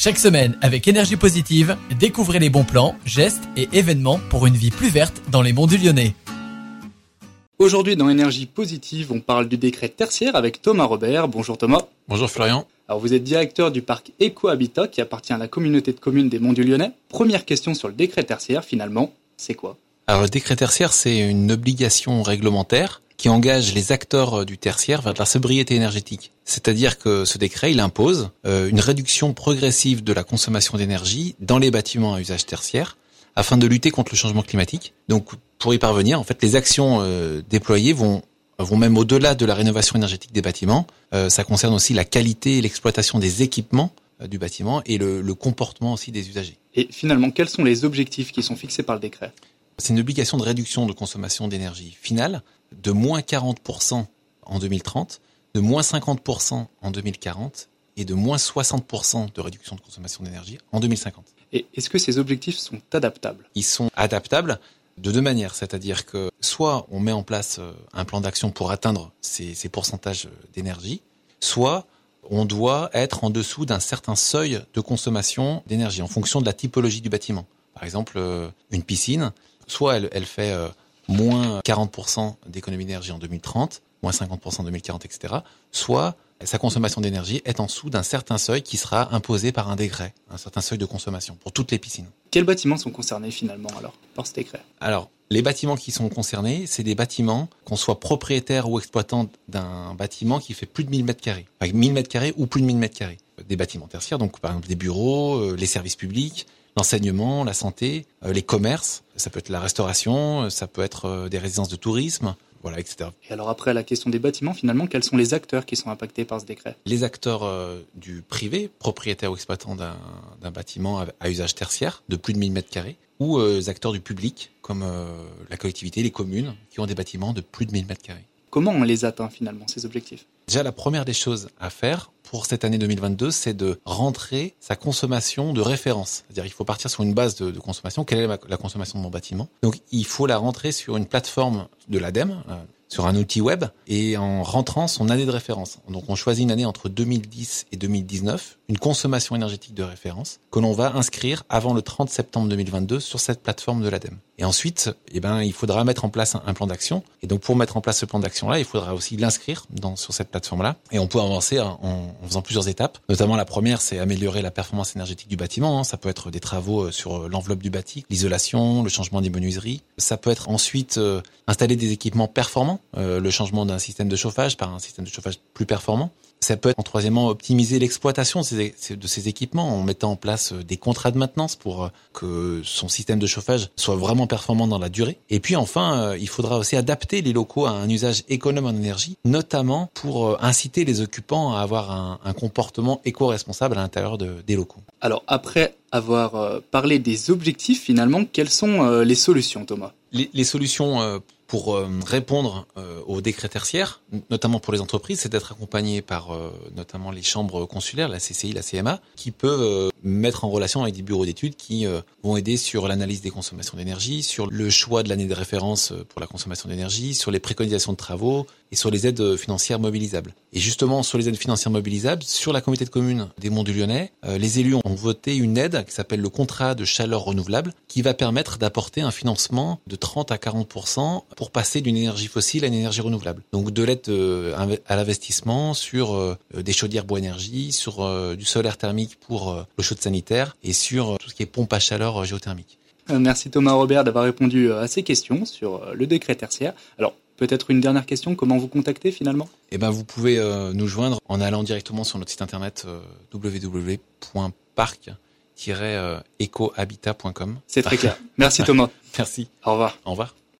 Chaque semaine, avec énergie positive, découvrez les bons plans, gestes et événements pour une vie plus verte dans les monts du Lyonnais. Aujourd'hui, dans Énergie Positive, on parle du décret tertiaire avec Thomas Robert. Bonjour Thomas. Bonjour Florian. Alors vous êtes directeur du parc Eco-Habitat qui appartient à la communauté de communes des Monts du Lyonnais. Première question sur le décret tertiaire, finalement, c'est quoi? Alors le décret tertiaire, c'est une obligation réglementaire qui engage les acteurs du tertiaire vers la sobriété énergétique. C'est-à-dire que ce décret, il impose euh, une réduction progressive de la consommation d'énergie dans les bâtiments à usage tertiaire afin de lutter contre le changement climatique. Donc pour y parvenir, en fait, les actions euh, déployées vont vont même au-delà de la rénovation énergétique des bâtiments. Euh, ça concerne aussi la qualité et l'exploitation des équipements du bâtiment et le comportement aussi des usagers. Et finalement, quels sont les objectifs qui sont fixés par le décret? C'est une obligation de réduction de consommation d'énergie finale de moins 40% en 2030, de moins 50% en 2040 et de moins 60% de réduction de consommation d'énergie en 2050. Et est-ce que ces objectifs sont adaptables? Ils sont adaptables de deux manières, c'est-à-dire que soit on met en place euh, un plan d'action pour atteindre ces, ces pourcentages d'énergie, soit on doit être en dessous d'un certain seuil de consommation d'énergie en fonction de la typologie du bâtiment. Par exemple, euh, une piscine, soit elle, elle fait euh, moins 40% d'économie d'énergie en 2030, moins 50% en 2040, etc. Soit sa consommation d'énergie est en dessous d'un certain seuil qui sera imposé par un décret, un certain seuil de consommation pour toutes les piscines. Quels bâtiments sont concernés finalement alors par ce décret? Alors, les bâtiments qui sont concernés, c'est des bâtiments, qu'on soit propriétaire ou exploitant d'un bâtiment qui fait plus de 1000 mètres carrés, enfin 1000 mètres carrés ou plus de 1000 mètres carrés. Des bâtiments tertiaires, donc par exemple des bureaux, euh, les services publics, l'enseignement, la santé, euh, les commerces, ça peut être la restauration, euh, ça peut être des résidences de tourisme, voilà, etc. Et alors après la question des bâtiments, finalement, quels sont les acteurs qui sont impactés par ce décret? Les acteurs euh, du privé, propriétaires ou exploitants d'un bâtiment à, à, usage tertiaire de plus de 1000 mètres carrés, ou euh, les acteurs du public, comme euh, la collectivité, les communes, qui ont des bâtiments de plus de 1000 mètres carrés. Comment on les atteint finalement, ces objectifs? Déjà, la première des choses à faire pour cette année 2022, c'est de rentrer sa consommation de référence. C'est-à-dire, il faut partir sur une base de, consommation. Quelle est la, la, consommation de mon bâtiment? Donc, il faut la rentrer sur une plateforme de l'ADEME, sur un outil web, et en rentrant son année de référence. Donc, on choisit une année entre 2010 et 2019, une consommation énergétique de référence, que l'on va inscrire avant le 30 septembre 2022 sur cette plateforme de l'ADEME. Et ensuite, eh ben, il faudra mettre en place un, plan d'action. Et donc, pour mettre en place ce plan d'action-là, il faudra aussi l'inscrire dans, sur cette plateforme-là. Et on peut avancer en, en, faisant plusieurs étapes. Notamment, la première, c'est améliorer la performance énergétique du bâtiment. Hein. Ça peut être des travaux sur l'enveloppe du bâti, l'isolation, le changement des menuiseries. Ça peut être ensuite euh, installer des équipements performants, euh, le changement d'un système de chauffage par un système de chauffage plus performant. Ça peut être, en troisièmement, optimiser l'exploitation de ces équipements en mettant en place des contrats de maintenance pour que son système de chauffage soit vraiment performant dans la durée. Et puis enfin, il faudra aussi adapter les locaux à un usage économe en énergie, notamment pour inciter les occupants à avoir un, un comportement éco-responsable à l'intérieur de, des locaux. Alors après avoir parlé des objectifs, finalement, quelles sont les solutions, Thomas? Les, les solutions pour euh, répondre euh, aux décrets tertiaires, notamment pour les entreprises, c'est d'être accompagné par euh, notamment les chambres consulaires, la CCI, la CMA, qui peuvent mettre en relation avec des bureaux d'études qui vont aider sur l'analyse des consommations d'énergie, sur le choix de l'année de référence pour la consommation d'énergie, sur les préconisations de travaux et sur les aides financières mobilisables. Et justement, sur les aides financières mobilisables, sur la communauté de communes des Monts du Lyonnais, les élus ont voté une aide qui s'appelle le contrat de chaleur renouvelable, qui va permettre d'apporter un financement de 30 à 40 pour passer d'une énergie fossile à une énergie renouvelable. Donc de l'aide euh, à l'investissement sur euh, des chaudières bois énergie, sur euh, du solaire thermique pour l'eau chaude sanitaire et sur tout ce qui est pompe à chaleur géothermique. Merci Thomas Robert d'avoir répondu à ces questions sur le décret tertiaire. Alors peut-être une dernière question, comment vous contacter finalement? Eh ben vous pouvez nous joindre en allant directement sur notre site internet www.parc ecohabitat.com. C'est très clair. Merci Thomas. Merci. Au revoir. Au revoir.